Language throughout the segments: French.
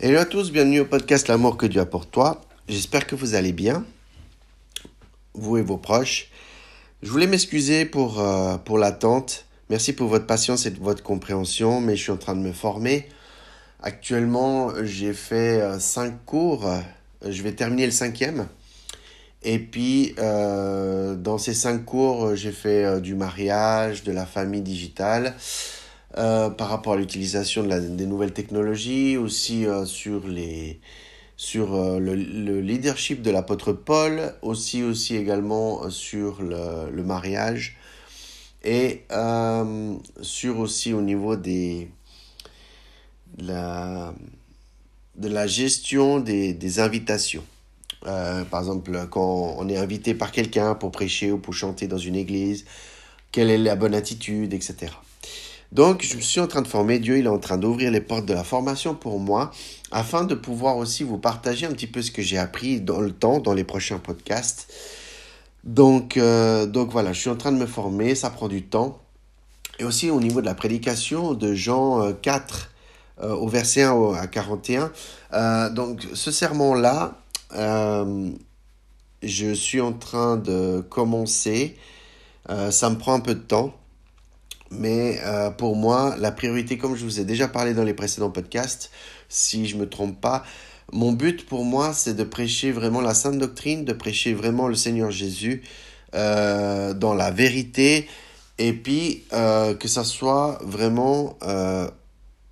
Hello à tous, bienvenue au podcast L'amour que Dieu a pour toi. J'espère que vous allez bien, vous et vos proches. Je voulais m'excuser pour, euh, pour l'attente. Merci pour votre patience et votre compréhension, mais je suis en train de me former. Actuellement, j'ai fait euh, cinq cours. Je vais terminer le cinquième. Et puis, euh, dans ces cinq cours, j'ai fait du mariage, de la famille digitale, euh, par rapport à l'utilisation de des nouvelles technologies, aussi euh, sur, les, sur euh, le, le, leadership de l'apôtre Paul, aussi, aussi également sur le, le mariage et sur aussi au niveau des, la, de la gestion des, des invitations. par exemple, quand on est invité par quelqu'un pour prêcher ou pour chanter dans une église, quelle est la bonne attitude, etc. Donc, je me suis en train de former. Dieu, il est en train d'ouvrir les portes de la formation pour moi, afin de pouvoir aussi vous partager un petit peu ce que j'ai appris dans le temps, dans les prochains podcasts. Donc, euh, donc voilà, je suis en train de me former, ça prend du temps. Et aussi au niveau de la prédication de Jean 4 euh, euh, au verset 1 à 41. donc, ce serment-là, je suis en train de commencer. ça me prend un peu de temps. Mais euh, pour moi, la priorité, comme je vous ai déjà parlé dans les précédents podcasts, si je ne me trompe pas, mon but pour moi, c'est de prêcher vraiment la sainte doctrine, de prêcher vraiment le Seigneur Jésus euh, dans la vérité, et puis euh, que ça soit vraiment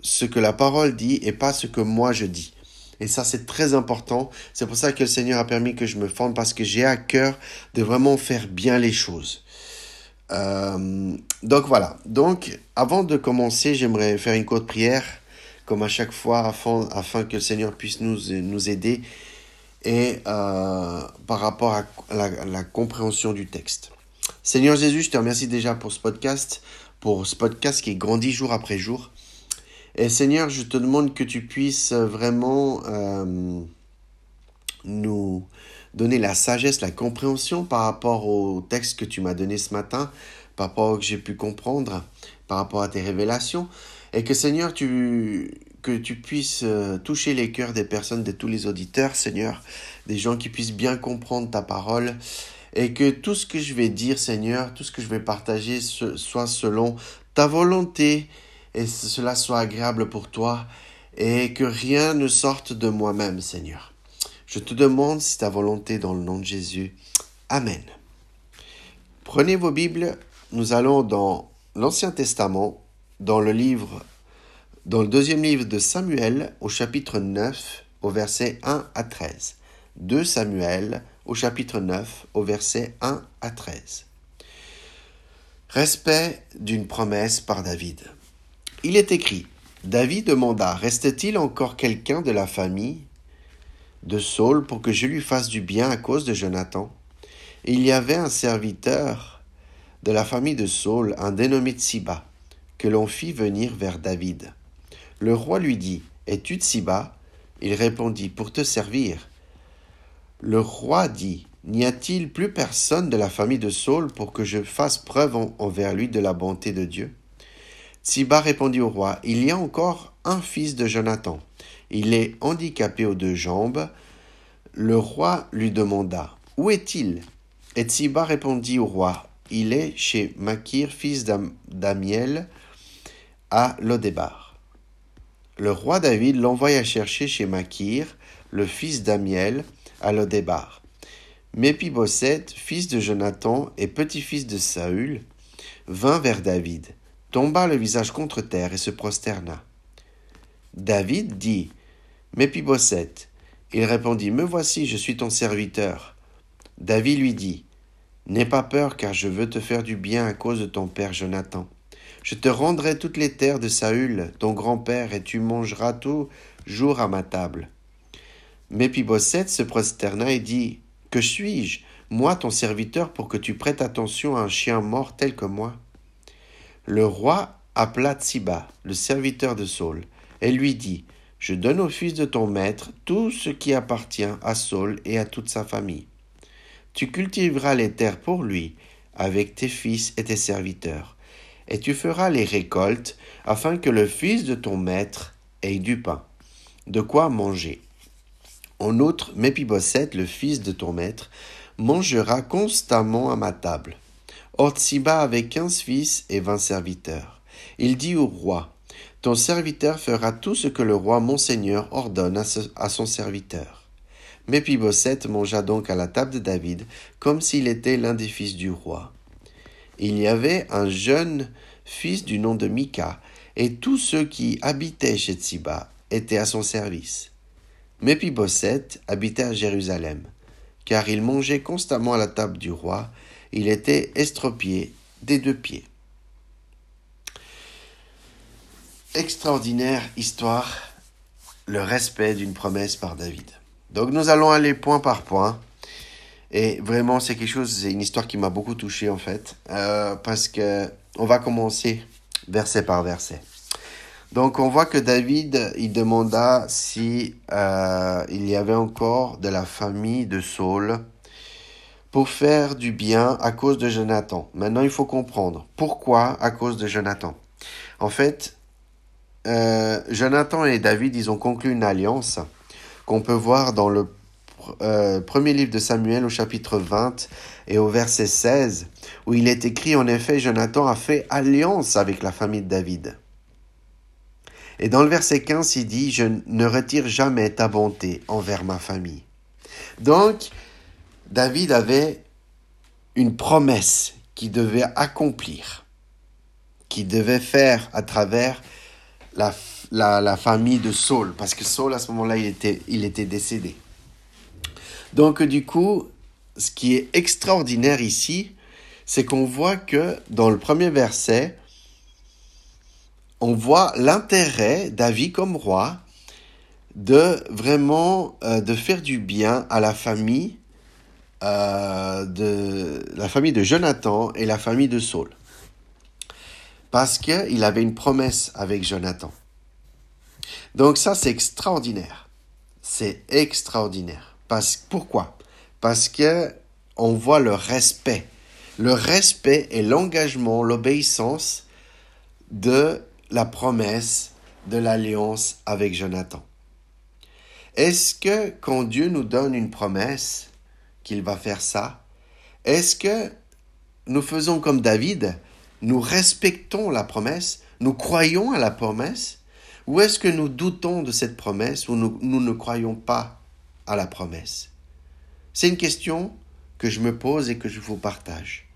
ce que la parole dit et pas ce que moi je dis. Et ça, c'est très important. C'est pour ça que le Seigneur a permis que je me forme parce que j'ai à cœur de vraiment faire bien les choses. Euh, donc voilà. Donc avant de commencer, j'aimerais faire une courte prière, comme à chaque fois, afin, que le Seigneur puisse nous, nous aider et euh, par rapport à la, la, compréhension du texte. Seigneur Jésus, je te remercie déjà pour ce podcast, pour ce podcast qui grandit jour après jour. Et Seigneur, je te demande que tu puisses vraiment euh, nous donner la sagesse, la compréhension par rapport au texte que tu m'as donné ce matin, par rapport au que j'ai pu comprendre, par rapport à tes révélations, et que Seigneur, que tu puisses euh, toucher les cœurs des personnes, de tous les auditeurs, Seigneur, des gens qui puissent bien comprendre ta parole, et que tout ce que je vais dire, Seigneur, tout ce que je vais partager soit selon ta volonté, et cela soit agréable pour toi, et que rien ne sorte de moi-même, Seigneur. Je te demande si ta volonté dans le nom de Jésus. Amen. Prenez vos Bibles, nous allons dans l'Ancien Testament, dans le livre, dans le deuxième livre de Samuel, au chapitre 9, au verset 1 à 13. 2 Samuel, au chapitre 9, au verset 1 à 13. Respect d'une promesse par David. Il est écrit, David demanda, reste-t-il encore quelqu'un de la famille? De Saul pour que je lui fasse du bien à cause de Jonathan. il y avait un serviteur de la famille de Saul, un dénommé Tsiba, que l'on fit venir vers David. Le roi lui dit Es-tu Tsiba Il répondit Pour te servir. Le roi dit N'y a-t-il plus personne de la famille de Saul pour que je fasse preuve envers lui de la bonté de Dieu? Tsiba répondit au roi Il y a encore un fils de Jonathan. Il est handicapé aux deux jambes. Le roi lui demanda Où est-il? Et Tsiba répondit au roi Il est chez Makir, fils d'Amiel, à Lodébar. Le roi David l'envoya chercher chez Makir, le fils d'Amiel, à Lodébar. Méphiboset, fils de Jonathan et petit-fils de Saül, vint vers David, tomba le visage contre terre et se prosterna. David dit Méphiboset. Il répondit Me voici, je suis ton serviteur. David lui dit N'aie pas peur, car je veux te faire du bien à cause de ton père Jonathan. Je te rendrai toutes les terres de Saül, ton grand-père, et tu mangeras tout jour à ma table. Méphiboset se prosterna et dit Que suis-je, moi ton serviteur, pour que tu prêtes attention à un chien mort tel que moi? Le roi appela Tsiba, le serviteur de Saul, et lui dit Je donne au fils de ton maître tout ce qui appartient à Saul et à toute sa famille. Tu cultiveras les terres pour lui, avec tes fils et tes serviteurs, et tu feras les récoltes, afin que le fils de ton maître ait du pain. de quoi manger. En outre, Méphibosheth, le fils de ton maître, mangera constamment à ma table. Or Tsiba avait quinze fils et vingt serviteurs. Il dit au roi, Ton serviteur fera tout ce que le roi mon seigneur ordonne à, son serviteur. Méphibosheth mangea donc à la table de David comme s'il était l'un des fils du roi. Il y avait un jeune fils du nom de Mika, et tous ceux qui habitaient chez Tsiba étaient à son service. Méphibosheth habitait à Jérusalem, car il mangeait constamment à la table du roi, il était estropié des deux pieds. Extraordinaire histoire, le respect d'une promesse par David. Donc nous allons aller point par point. Et vraiment, c'est quelque chose, c'est une histoire qui m'a beaucoup touché en fait, euh, parce que on va commencer verset par verset. Donc on voit que David, il demanda si euh, il y avait encore de la famille de Saul pour faire du bien à cause de Jonathan. Maintenant, il faut comprendre pourquoi à cause de Jonathan? En fait, euh, Jonathan et David, ils ont conclu une alliance qu'on peut voir dans le euh, premier livre de Samuel au chapitre 20 et au verset 16, où il est écrit en effet, Jonathan a fait alliance avec la famille de David. Et dans le verset 15, il dit, je ne retire jamais ta bonté envers ma famille. Donc, David avait une promesse qu'il devait accomplir, qu'il devait faire à travers la, la, famille de Saul, parce que Saul, à ce moment-là, il était, il était décédé. Donc, du coup, ce qui est extraordinaire ici, c'est qu'on voit que dans le premier verset, on voit l'intérêt David comme roi de vraiment euh, de faire du bien à la famille euh, de la famille de Jonathan et la famille de Saul parce qu'il avait une promesse avec Jonathan. Donc ça c'est extraordinaire. C'est extraordinaire. Parce pourquoi? Parce que on voit le respect. Le respect et l'engagement l'obéissance de la promesse de l'alliance avec Jonathan. Est-ce que quand Dieu nous donne une promesse, qu'il va faire ça, est-ce que nous faisons comme David, nous respectons la promesse, nous croyons à la promesse, ou est-ce que nous doutons de cette promesse ou nous, ne croyons pas à la promesse? C'est une question que je me pose et que je vous partage.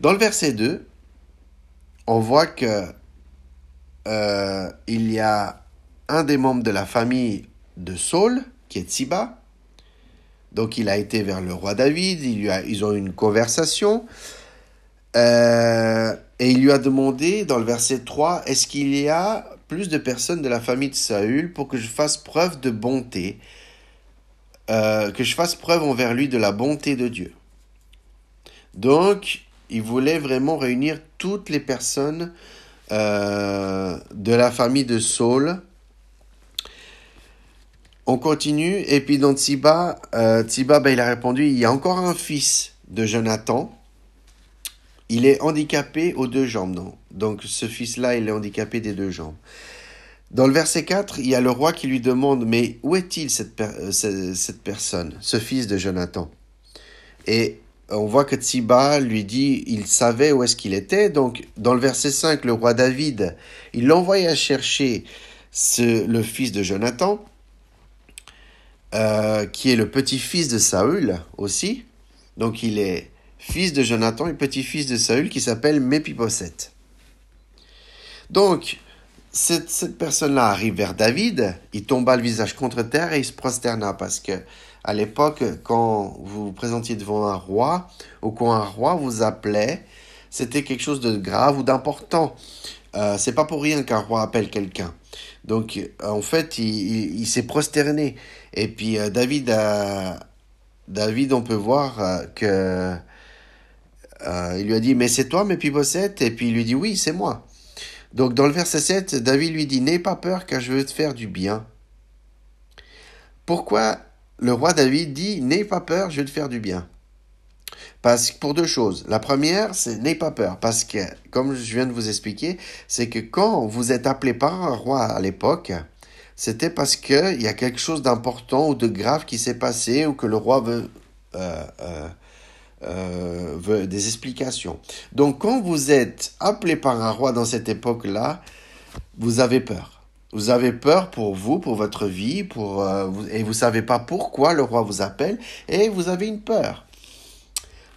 Dans le verset 2, on voit que euh, il y a un des membres de la famille de Saul, qui est Tsiba. Donc il a été vers le roi David, ils ont eu une conversation. Euh, et il lui a demandé dans le verset 3, est-ce qu'il y a plus de personnes de la famille de Saül pour que je fasse preuve de bonté, euh, que je fasse preuve envers lui de la bonté de Dieu. Donc, il voulait vraiment réunir toutes les personnes euh, de la famille de Saul. On continue, et puis dans Tsiba, euh, ben, il a répondu, il y a encore un fils de Jonathan. Il est handicapé aux deux jambes, Donc ce fils-là, il est handicapé des deux jambes. Dans le verset 4, il y a le roi qui lui demande, mais où est-il cette, euh, personne, ce fils de Jonathan? Et on voit que Tsiba lui dit, il savait où est-ce qu'il était. Donc, dans le verset 5, le roi David, il l'envoya chercher le fils de Jonathan, euh, qui est le petit-fils de Saül aussi. Donc, il est fils de Jonathan et petit-fils de Saül qui s'appelle Méphibosheth. Donc, cette, cette personne-là arrive vers David, il tomba le visage contre terre et il se prosterna parce que à l'époque, quand vous vous présentiez devant un roi, ou quand un roi vous appelait, c'était quelque chose de grave ou d'important. Euh, c'est pas pour rien qu'un roi appelle quelqu'un. Donc, en fait, il, s'est prosterné. Et puis, euh, David, a, David, on peut voir euh, que il lui a dit, mais c'est toi, Méphibosheth Et puis, il lui dit, oui, c'est moi. Donc, dans le verset 7, David lui dit, n'aie pas peur, car je veux te faire du bien. Pourquoi le roi David dit N'aie pas peur, je vais te faire du bien? Parce pour deux choses. La première, c'est n'aie pas peur. Parce que, comme je viens de vous expliquer, c'est que quand vous êtes appelé par un roi à l'époque, c'était parce qu'il y a quelque chose d'important ou de grave qui s'est passé ou que le roi veut, euh, euh, euh, veut des explications. Donc quand vous êtes appelé par un roi dans cette époque-là, vous avez peur. Vous avez peur pour vous, pour votre vie, pour, et vous savez pas pourquoi le roi vous appelle, et vous avez une peur.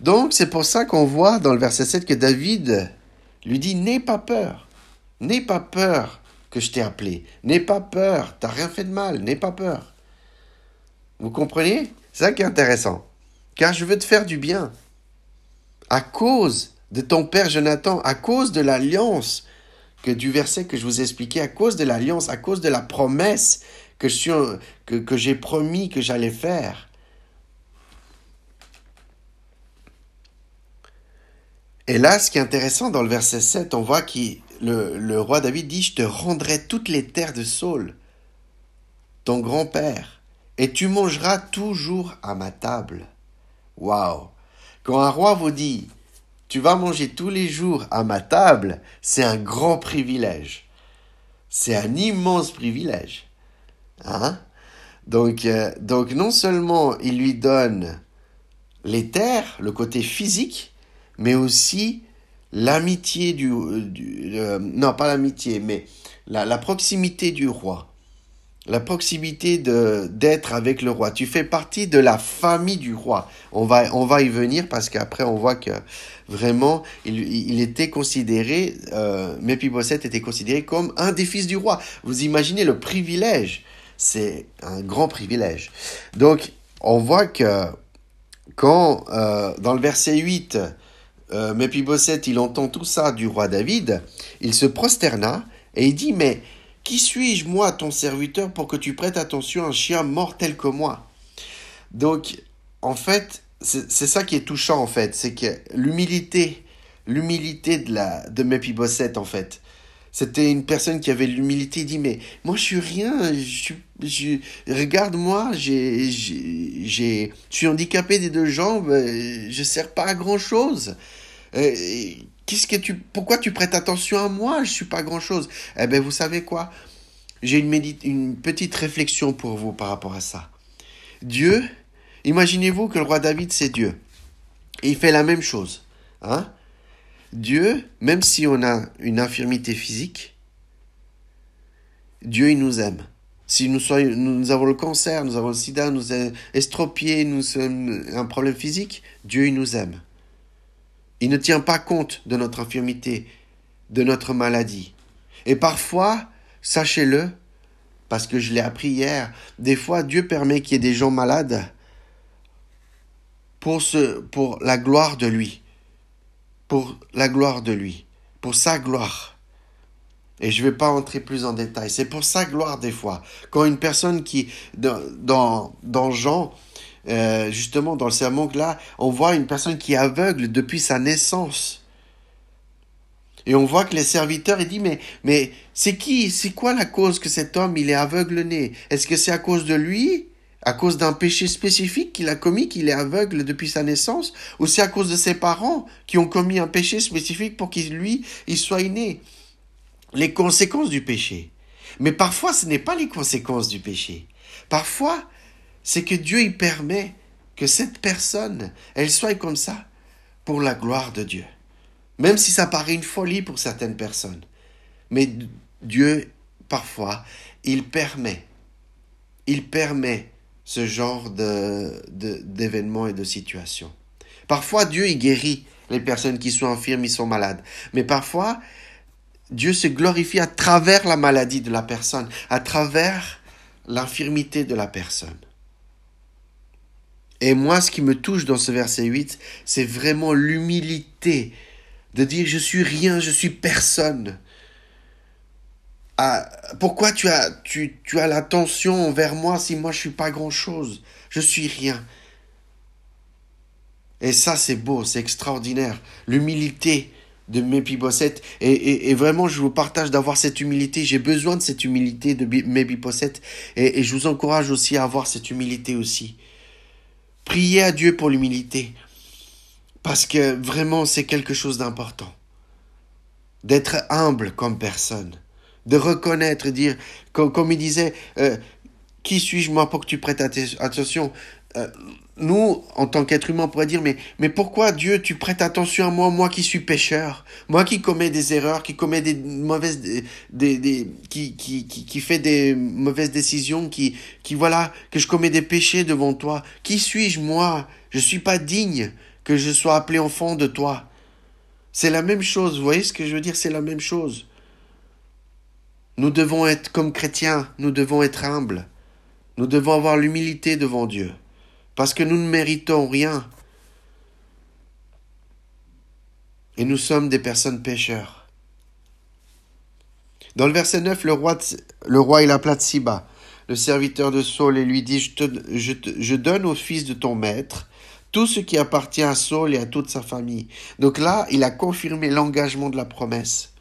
Donc c'est pour ça qu'on voit dans le verset 7 que David lui dit N'aie pas peur, n'aie pas peur que je t'ai appelé, n'aie pas peur, t'as rien fait de mal, n'aie pas peur. Vous comprenez? C'est ça qui est intéressant. Car je veux te faire du bien. À cause de ton père Jonathan, à cause de l'alliance que du verset que je vous ai expliqué, à cause de l'alliance, à cause de la promesse que, que, que j'ai promis que j'allais faire. Et là, ce qui est intéressant dans le verset 7, on voit que le, roi David dit, je te rendrai toutes les terres de Saul, ton grand-père, et tu mangeras toujours à ma table. Waouh Quand un roi vous dit, tu vas manger tous les jours à ma table, c'est un grand privilège. C'est un immense privilège. Hein donc, euh, donc non seulement il lui donne les terres, le côté physique, mais aussi l'amitié du, euh, non pas l'amitié, mais la, la, proximité du roi, la proximité d'être avec le roi. Tu fais partie de la famille du roi. On va on va y venir parce qu'après on voit que vraiment il, il était considéré, euh, était considéré comme un des fils du roi. Vous imaginez le privilège, c'est un grand privilège. Donc on voit que quand euh, dans le verset 8 euh, Mephibosheth, il entend tout ça du roi David, il se prosterna et il dit, mais qui suis-je, moi, ton serviteur, pour que tu prêtes attention à un chien mort tel que moi? Donc, en fait, c'est ça qui est touchant, en fait, c'est que l'humilité, l'humilité de, la, de en fait, c'était une personne qui avait l'humilité. Il dit mais moi je suis rien. Je, je regarde-moi. J'ai, je suis handicapé des deux jambes. Je sers pas à grand chose. Euh, qu'est-ce que tu, pourquoi tu prêtes attention à moi? Je suis pas grand chose. Eh ben vous savez quoi? J'ai une, petite réflexion pour vous par rapport à ça. Dieu, imaginez-vous que le roi David c'est Dieu. Il fait la même chose, hein? Dieu, même si on a une infirmité physique, Dieu, il nous aime. Si nous, nous avons le cancer, nous avons le sida, nous sommes estropiés, nous avons un problème physique, Dieu, il nous aime. Il ne tient pas compte de notre infirmité, de notre maladie. Et parfois, sachez-le, parce que je l'ai appris hier, des fois Dieu permet qu'il y ait des gens malades pour, ce, la gloire de lui pour la gloire de lui, pour sa gloire. Et je ne vais pas entrer plus en détail. C'est pour sa gloire des fois. Quand une personne qui, dans, dans, Jean, euh, justement dans le sermon là, on voit une personne qui est aveugle depuis sa naissance. Et on voit que les serviteurs, il dit, mais, mais c'est qui, c'est quoi la cause que cet homme, il est aveugle né? Est-ce que c'est à cause de lui? à cause d'un péché spécifique qu'il a commis, qu'il est aveugle depuis sa naissance, ou c'est à cause de ses parents qui ont commis un péché spécifique pour qu'il, lui, il soit né? Les conséquences du péché. Mais parfois, ce n'est pas les conséquences du péché. Parfois, c'est que Dieu y permet que cette personne, elle soit comme ça pour la gloire de Dieu. Même si ça paraît une folie pour certaines personnes. Mais Dieu, parfois, il permet, il permet ce genre de, d'événements et de situations. Parfois, Dieu y guérit les personnes qui sont infirmes, ils sont malades. Mais parfois, Dieu se glorifie à travers la maladie de la personne, à travers l'infirmité de la personne. Et moi, ce qui me touche dans ce verset 8, c'est vraiment l'humilité de dire je suis rien, je suis personne pourquoi tu as, tu, tu as l'attention envers moi si moi je suis pas grand chose Je suis rien. Et ça, c'est beau, c'est extraordinaire. L'humilité de Mephibosheth. Et, et, et, vraiment, je vous partage d'avoir cette humilité. J'ai besoin de cette humilité de Mephibosheth. Et, et je vous encourage aussi à avoir cette humilité aussi. Priez à Dieu pour l'humilité. Parce que vraiment, c'est quelque chose d'important. D'être humble comme personne. De reconnaître, dire, comme, il disait, euh, qui suis-je moi pour que tu prêtes attention euh, nous, en tant qu'être humain, on pourrait dire, mais, mais pourquoi Dieu, tu prêtes attention à moi, moi qui suis pécheur, moi qui commets des erreurs, qui commets des mauvaises, des, des, qui, qui, qui, qui fait des mauvaises décisions, qui, qui, voilà, que je commets des péchés devant toi. Qui suis-je, moi? Je suis pas digne que je sois appelé enfant de toi. C'est la même chose, vous voyez ce que je veux dire? C'est la même chose. Nous devons être comme chrétiens, nous devons être humbles. Nous devons avoir l'humilité devant Dieu parce que nous ne méritons rien. Et nous sommes des personnes pécheurs. Dans le verset 9, le roi, le roi il appela Siba, le serviteur de Saul, et lui dit, je, je donne au fils de ton maître tout ce qui appartient à Saul et à toute sa famille. Donc là, il a confirmé l'engagement de la promesse.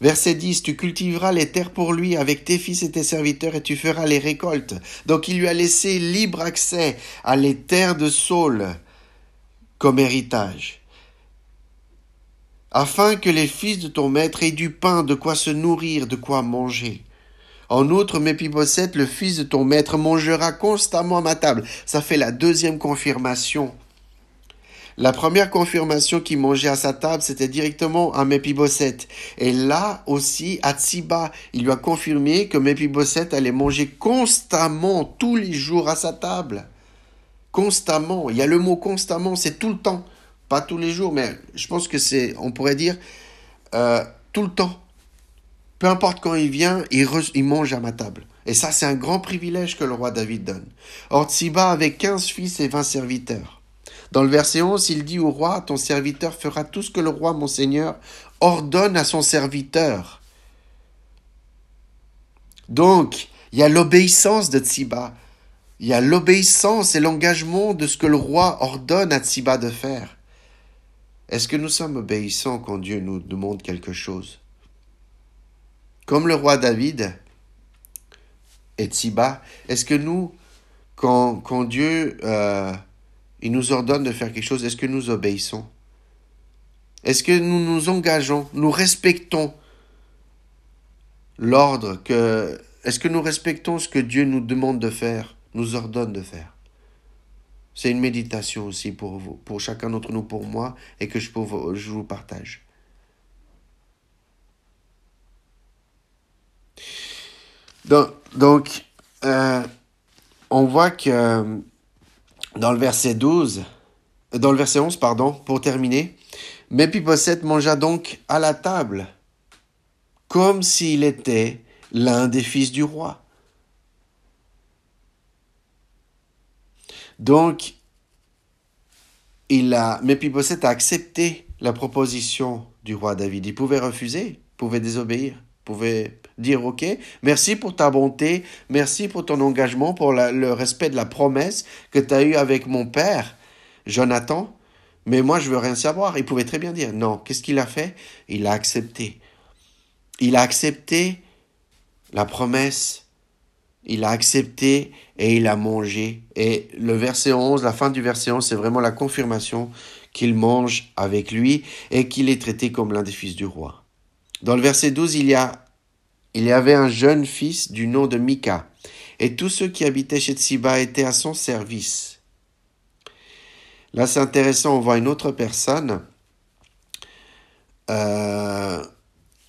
Verset 10, tu cultiveras les terres pour lui avec tes fils et tes serviteurs et tu feras les récoltes. Donc il lui a laissé libre accès à les terres de Saul comme héritage. Afin que les fils de ton maître aient du pain, de quoi se nourrir, de quoi manger. En outre, Méphibosheth, le fils de ton maître, mangera constamment à ma table. Ça fait la deuxième confirmation la première confirmation qu'il mangeait à sa table, c'était directement à Mephibosheth. Et là aussi, à Tsiba, il lui a confirmé que Mephibosheth allait manger constamment, tous les jours à sa table. Constamment. Il y a le mot constamment, c'est tout le temps. Pas tous les jours, mais je pense que c'est, on pourrait dire, euh, tout le temps. Peu importe quand il vient, il, il mange à ma table. Et ça, c'est un grand privilège que le roi David donne. Or, Tsiba avait 15 fils et 20 serviteurs. Dans le verset 11, il dit au roi, ton serviteur fera tout ce que le roi, mon Seigneur, ordonne à son serviteur. Donc, il y a l'obéissance de Tsiba. Il y a l'obéissance et l'engagement de ce que le roi ordonne à Tsiba de faire. Est-ce que nous sommes obéissants quand Dieu nous demande quelque chose? Comme le roi David et Tsiba, est-ce que nous, quand, quand Dieu euh, il nous ordonne de faire quelque chose, est-ce que nous obéissons? Est-ce que nous nous engageons, nous respectons l'ordre que... Est-ce que nous respectons ce que Dieu nous demande de faire, nous ordonne de faire? C'est une méditation aussi pour vous, pour chacun d'entre nous, pour moi, et que je, vous partage. Donc, donc euh, on voit que dans le verset 12, dans le verset 11, pardon, pour terminer, Mephibosheth mangea donc à la table, comme s'il était l'un des fils du roi. Donc, il a, a accepté la proposition du roi David. Il pouvait refuser, pouvait désobéir, pouvait dire ok, merci pour ta bonté, merci pour ton engagement, pour le respect de la promesse que tu as eue avec mon père, Jonathan, mais moi je veux rien savoir. Il pouvait très bien dire non. Qu'est-ce qu'il a fait? Il a accepté. Il a accepté la promesse, il a accepté et il a mangé. Et le verset 11, la fin du verset 11, c'est vraiment la confirmation qu'il mange avec lui et qu'il est traité comme l'un des fils du roi. Dans le verset 12, il y avait un jeune fils du nom de Mika, et tous ceux qui habitaient chez Tsiba étaient à son service. Là, c'est intéressant, on voit une autre personne. Euh,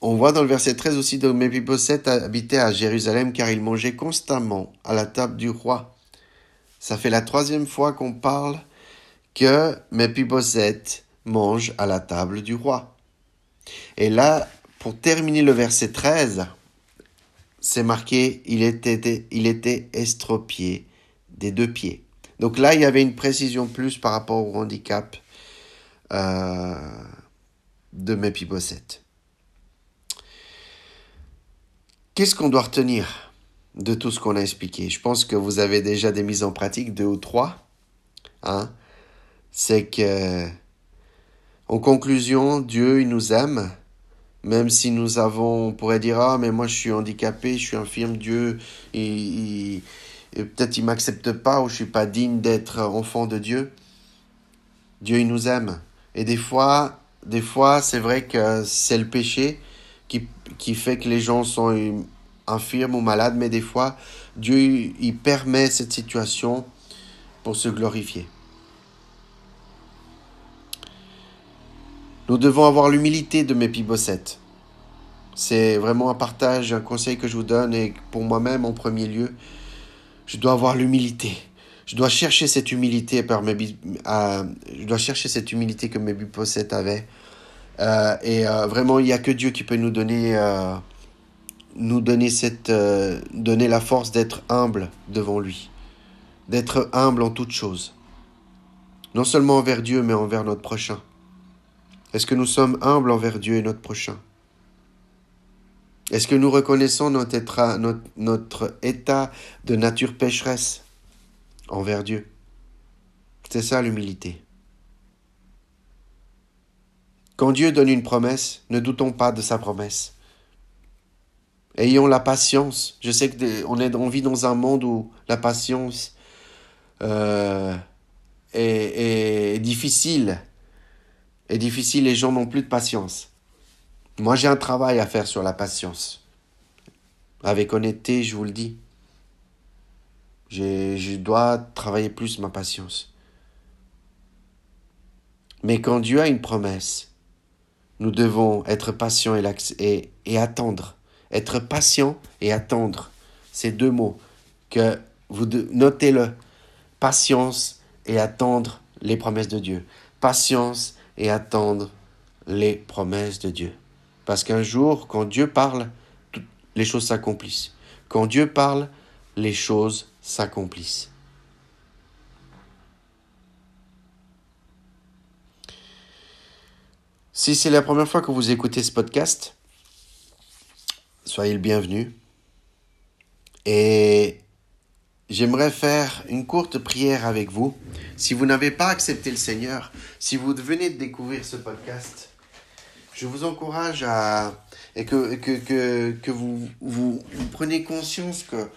on voit dans le verset 13 aussi que Mephibosheth habitait à Jérusalem car il mangeait constamment à la table du roi. Ça fait la troisième fois qu'on parle que Mephibosheth mange à la table du roi. Et là, pour terminer le verset 13, c'est marqué il était, estropié des deux pieds. Donc là, il y avait une précision plus par rapport au handicap euh, de Mephibosheth. Qu'est-ce qu'on doit retenir de tout ce qu'on a expliqué? Je pense que vous avez déjà des mises en pratique, deux ou trois. Hein C'est que, en conclusion, Dieu, il nous aime même si nous avons, on pourrait dire, ah, mais moi je suis handicapé, je suis infirme, Dieu, et, peut-être il m'accepte pas ou je suis pas digne d'être enfant de Dieu. Dieu, il nous aime. Et des fois, des fois, c'est vrai que c'est le péché qui, qui fait que les gens sont infirmes ou malades, mais des fois, Dieu, il permet cette situation pour se glorifier. Nous devons avoir l'humilité de Méphibosheth. C'est vraiment un partage, un conseil que je vous donne et pour moi-même en premier lieu, je dois avoir l'humilité. Je dois chercher cette humilité par mes, je dois chercher cette humilité que Méphibosheth avait. Euh, et euh, vraiment, il n'y a que Dieu qui peut nous donner, euh, nous donner donner la force d'être humble devant lui, d'être humble en toutes choses, non seulement envers Dieu, mais envers notre prochain. Est-ce que nous sommes humbles envers Dieu et notre prochain? Est-ce que nous reconnaissons notre état, de nature pécheresse envers Dieu? C'est ça l'humilité. Quand Dieu donne une promesse, ne doutons pas de sa promesse. Ayons la patience. Je sais qu'on on vit dans un monde où la patience euh, est difficile est difficile, les gens n'ont plus de patience. Moi, j'ai un travail à faire sur la patience. Avec honnêteté, je vous le dis. Je dois travailler plus ma patience. Mais quand Dieu a une promesse, nous devons être patients et, et, et attendre. Être patient et attendre. Ces deux mots que vous notez-le. Patience et attendre les promesses de Dieu. Patience et attendre les promesses de Dieu. Parce qu'un jour, quand Dieu parle, les choses s'accomplissent. Quand Dieu parle, les choses s'accomplissent. Si c'est la première fois que vous écoutez ce podcast, soyez le bienvenu. Et J'aimerais faire une courte prière avec vous. Si vous n'avez pas accepté le Seigneur, si vous venez de découvrir ce podcast, je vous encourage à et que, que, que, que vous, vous, prenez conscience que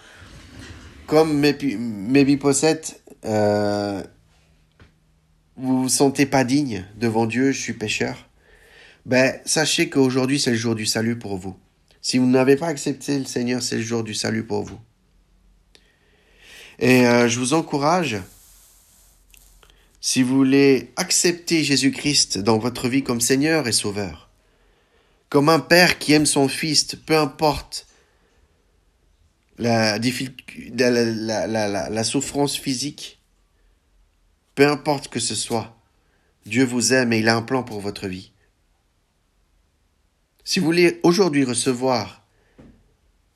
comme mes Possède, euh, vous vous sentez pas digne devant Dieu, je suis pécheur. Ben, sachez qu'aujourd'hui c'est le jour du salut pour vous. Si vous n'avez pas accepté le Seigneur, c'est le jour du salut pour vous. Et euh, je vous encourage, si vous voulez accepter Jésus-Christ dans votre vie comme Seigneur et Sauveur, comme un père qui aime son fils, peu importe la, la, souffrance physique, peu importe que ce soit, Dieu vous aime et il a un plan pour votre vie. Si vous voulez aujourd'hui recevoir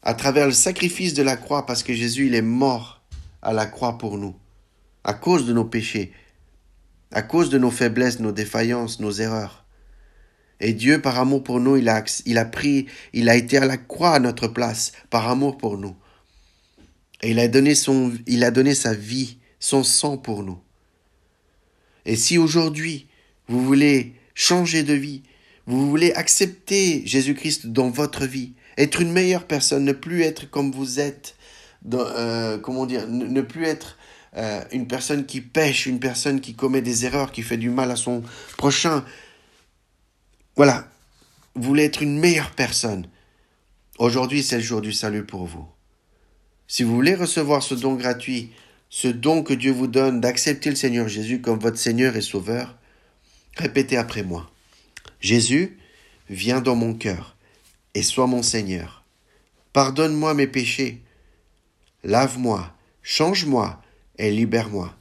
à travers le sacrifice de la croix, parce que Jésus il est mort à la croix pour nous, à cause de nos péchés, à cause de nos faiblesses, nos défaillances, nos erreurs. Et Dieu, par amour pour nous, il a, pris, il a été à la croix à notre place, par amour pour nous. Et il a donné il a donné sa vie, son sang pour nous. Et si aujourd'hui, vous voulez changer de vie, vous voulez accepter Jésus-Christ dans votre vie, être une meilleure personne, ne plus être comme vous êtes, euh, comment dire, ne, plus être euh, une personne qui pêche, une personne qui commet des erreurs, qui fait du mal à son prochain. Voilà, vous voulez être une meilleure personne. Aujourd'hui, c'est le jour du salut pour vous. Si vous voulez recevoir ce don gratuit, ce don que Dieu vous donne d'accepter le Seigneur Jésus comme votre Seigneur et Sauveur, répétez après moi. Jésus, viens dans mon cœur et sois mon Seigneur. Pardonne-moi mes péchés Lave-moi, change-moi et libère-moi.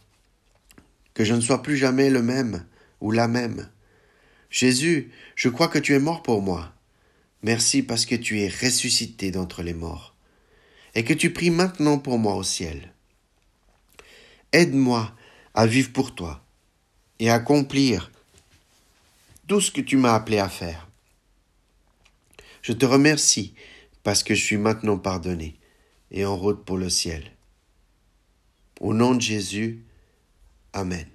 Que je ne sois plus jamais le même ou la même. Jésus, je crois que tu es mort pour moi. Merci parce que tu es ressuscité d'entre les morts et que tu pries maintenant pour moi au ciel. Aide-moi à vivre pour toi et à accomplir tout ce que tu m'as appelé à faire. Je te remercie parce que je suis maintenant pardonné et en route pour le ciel. Au nom de Jésus, Amen.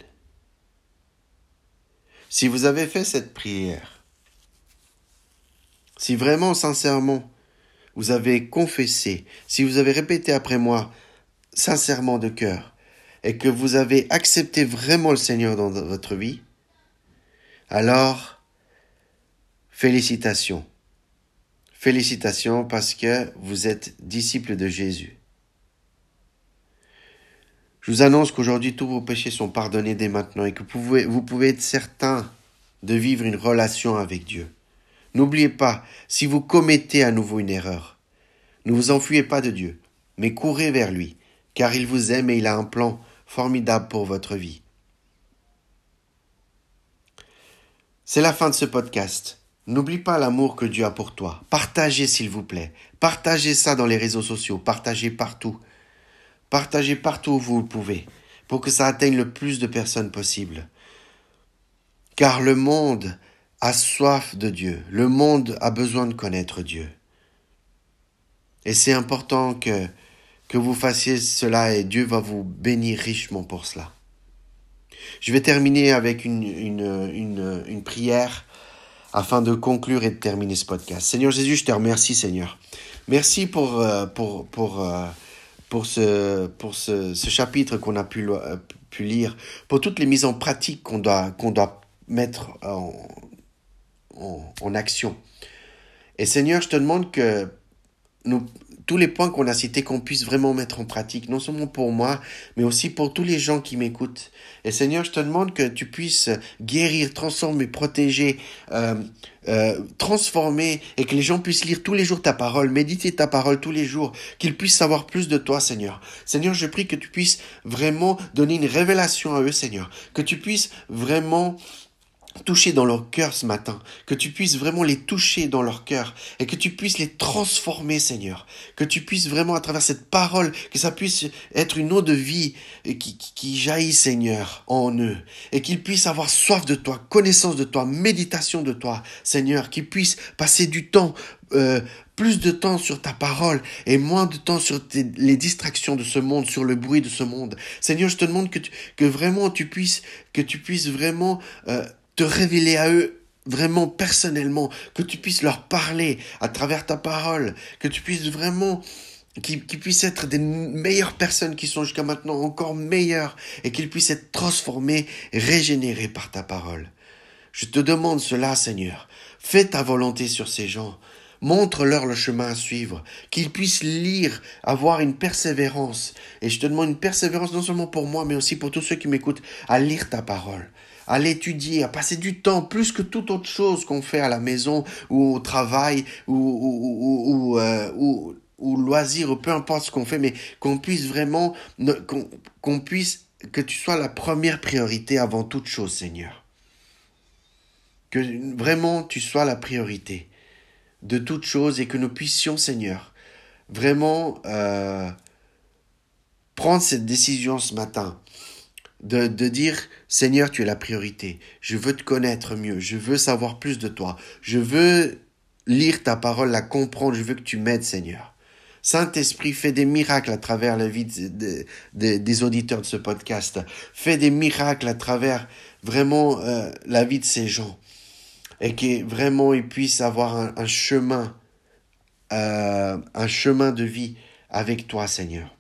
Si vous avez fait cette prière, si vraiment sincèrement vous avez confessé, si vous avez répété après moi sincèrement de cœur, et que vous avez accepté vraiment le Seigneur dans votre vie, alors félicitations. Félicitations parce que vous êtes disciples de Jésus. Je vous annonce qu'aujourd'hui tous vos péchés sont pardonnés dès maintenant et que vous pouvez, vous pouvez être certain de vivre une relation avec Dieu. N'oubliez pas, si vous commettez à nouveau une erreur, ne vous enfuyez pas de Dieu, mais courez vers lui, car il vous aime et il a un plan formidable pour votre vie. C'est la fin de ce podcast. N'oublie pas l'amour que Dieu a pour toi. Partagez s'il vous plaît. Partagez ça dans les réseaux sociaux. Partagez partout. Partagez partout où vous pouvez pour que ça atteigne le plus de personnes possible. Car le monde a soif de Dieu. Le monde a besoin de connaître Dieu. Et c'est important que, que vous fassiez cela et Dieu va vous bénir richement pour cela. Je vais terminer avec une, une, une prière afin de conclure et de terminer ce podcast. Seigneur Jésus, je te remercie, Seigneur. Merci pour, euh, pour, pour, euh, pour ce, pour ce, chapitre qu'on a pu, euh, pu lire, pour toutes les mises en pratique qu'on doit, qu'on doit mettre en, en action. Et Seigneur, je te demande que nous, tous les points qu'on a cités, qu'on puisse vraiment mettre en pratique, non seulement pour moi, mais aussi pour tous les gens qui m'écoutent. Et Seigneur, je te demande que tu puisses guérir, transformer, protéger, euh, euh, transformer, et que les gens puissent lire tous les jours ta parole, méditer ta parole tous les jours, qu'ils puissent savoir plus de toi, Seigneur. Seigneur, je prie que tu puisses vraiment donner une révélation à eux, Seigneur, que tu puisses vraiment toucher dans leur cœur ce matin, que tu puisses vraiment les toucher dans leur cœur et que tu puisses les transformer, Seigneur, que tu puisses vraiment à travers cette parole, que ça puisse être une eau de vie qui, qui jaillit, Seigneur, en eux. Et qu'ils puissent avoir soif de toi, connaissance de toi, méditation de toi, Seigneur, qu'ils puissent passer du temps euh, plus de temps sur ta parole et moins de temps sur les distractions de ce monde, sur le bruit de ce monde. Seigneur, je te demande que, que vraiment tu puisses, que tu puisses vraiment euh, te révéler à eux vraiment personnellement, que tu puisses leur parler à travers ta parole, que tu puisses vraiment qu'ils puissent être des meilleures personnes qui sont jusqu'à maintenant encore meilleures et qu'ils puissent être transformés, régénérés par ta parole. Je te demande cela, Seigneur. Fais ta volonté sur ces gens. Montre-leur le chemin à suivre, qu'ils puissent lire, avoir une persévérance. Et je te demande une persévérance non seulement pour moi, mais aussi pour tous ceux qui m'écoutent, à lire ta parole à l'étudier, à passer du temps plus que toute autre chose qu'on fait à la maison ou au travail ou, ou, ou, euh, loisir ou peu importe ce qu'on fait, mais qu'on puisse vraiment, que tu sois la première priorité avant toute chose, Seigneur. Que vraiment tu sois la priorité de toute chose et que nous puissions, Seigneur, vraiment euh, prendre cette décision ce matin de, de dire, Seigneur, tu es la priorité. Je veux te connaître mieux. Je veux savoir plus de toi. Je veux lire ta parole, la comprendre. Je veux que tu m'aides, Seigneur. Saint-Esprit, fais des miracles à travers la vie des auditeurs de ce podcast. Fais des miracles à travers vraiment euh, la vie de ces gens. Et que vraiment ils puissent avoir un, chemin, euh, un chemin de vie avec toi, Seigneur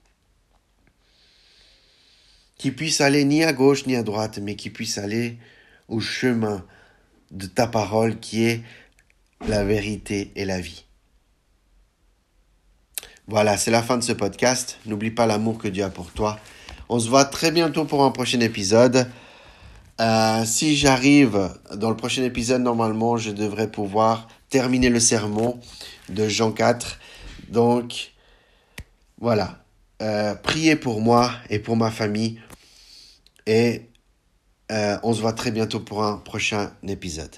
qui puisse aller ni à gauche ni à droite, mais qui puisse aller au chemin de ta parole qui est la vérité et la vie. Voilà, c'est la fin de ce podcast. N'oublie pas l'amour que Dieu a pour toi. On se voit très bientôt pour un prochain épisode. Euh, si j'arrive dans le prochain épisode, normalement, je devrais pouvoir terminer le sermon de Jean 4. Donc, voilà. Euh, priez pour moi et pour ma famille et euh, on se voit très bientôt pour un prochain épisode.